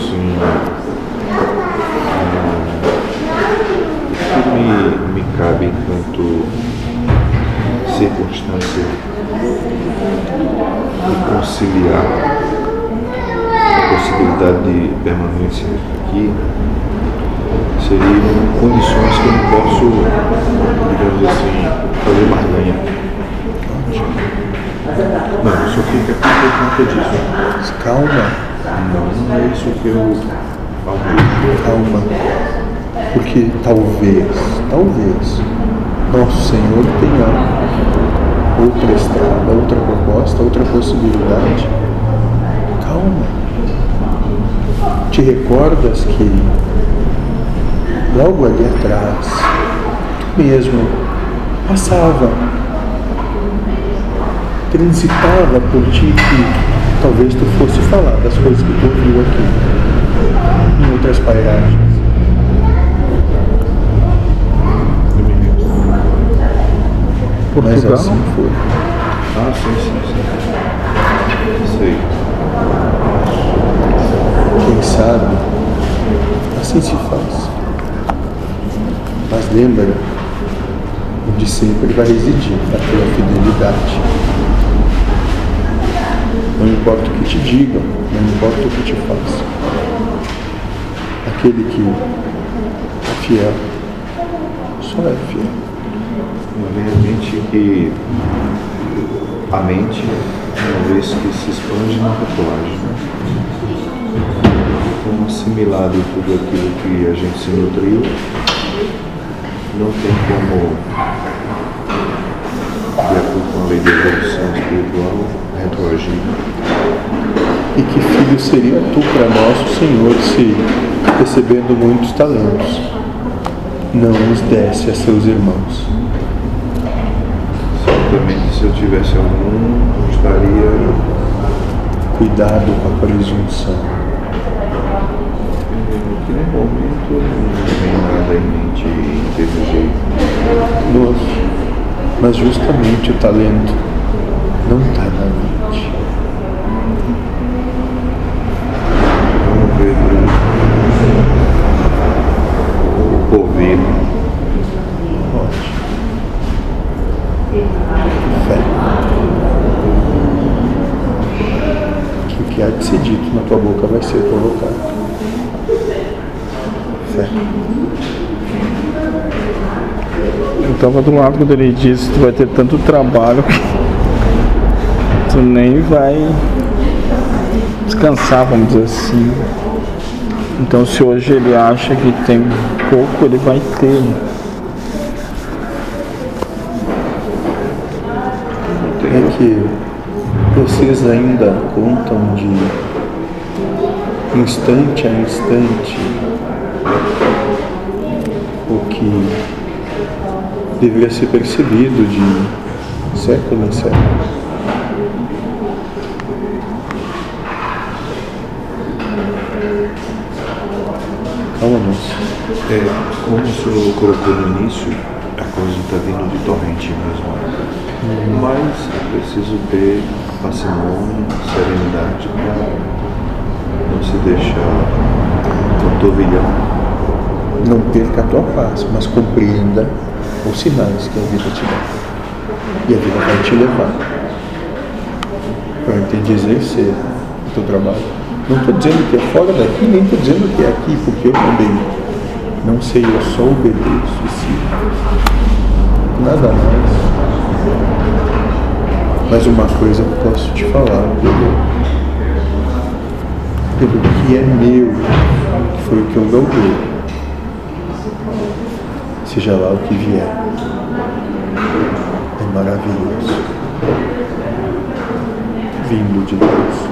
isso que me, me cabe enquanto circunstância de conciliar a possibilidade de permanência aqui seriam condições que eu não posso, digamos assim, fazer barganha. Não, isso fica por conta disso. Calma. Não, não é isso que eu almejo. calma. Porque talvez, talvez, nosso Senhor tenha outra estrada, outra proposta, outra possibilidade. Calma. Te recordas que logo ali atrás, tu mesmo passava, transitava por ti que talvez tu fosse falar das coisas que tu ouviu aqui, em outras pairagens. Mas assim foi. Ah, sim, sim, sim. Sei. Quem sabe, assim se faz. Mas lembra, onde sempre vai residir a tua fidelidade. Não importa o que te digam, não importa o que te façam. Aquele que é fiel, só é fiel. Obviamente que a mente, uma vez que se expande na tatuagem, né? Então, assimilado tudo aquilo que a gente se nutriu, não tem como, de acordo com a lei da evolução espiritual, retroagir. E que filho seria tu para nosso Senhor se, recebendo muitos talentos, não os desse a seus irmãos? Certamente, se eu tivesse algum, estaria Cuidado com a presunção. que no momento não tem nada em mente em termos de mas justamente o talento não está na mente. Vamos ver o. Pode. Fé. Que o que há de ser dito na tua boca vai ser colocado. Fé. Eu tava do lado quando ele disse que tu vai ter tanto trabalho tu nem vai descansar, vamos dizer assim. Então se hoje ele acha que tem pouco, ele vai ter. É que vocês ainda contam de instante a instante o que deveria ser percebido de século em século. Senhor colocou no início, a coisa está vindo de torrente mesmo. Mas é preciso ter parcimônia, serenidade para não se deixar cotovilhar. Não perca a tua paz, mas compreenda os sinais que a vida te dá. E a vida vai te levar para entender exercer o teu trabalho. Não estou dizendo que é fora daqui, nem estou dizendo que é aqui, porque eu também não sei, eu só obedeço e. Nada mais. Mas uma coisa eu posso te falar, pelo, pelo que é meu, foi o que eu galguei seja lá o que vier. É maravilhoso. Vindo de Deus.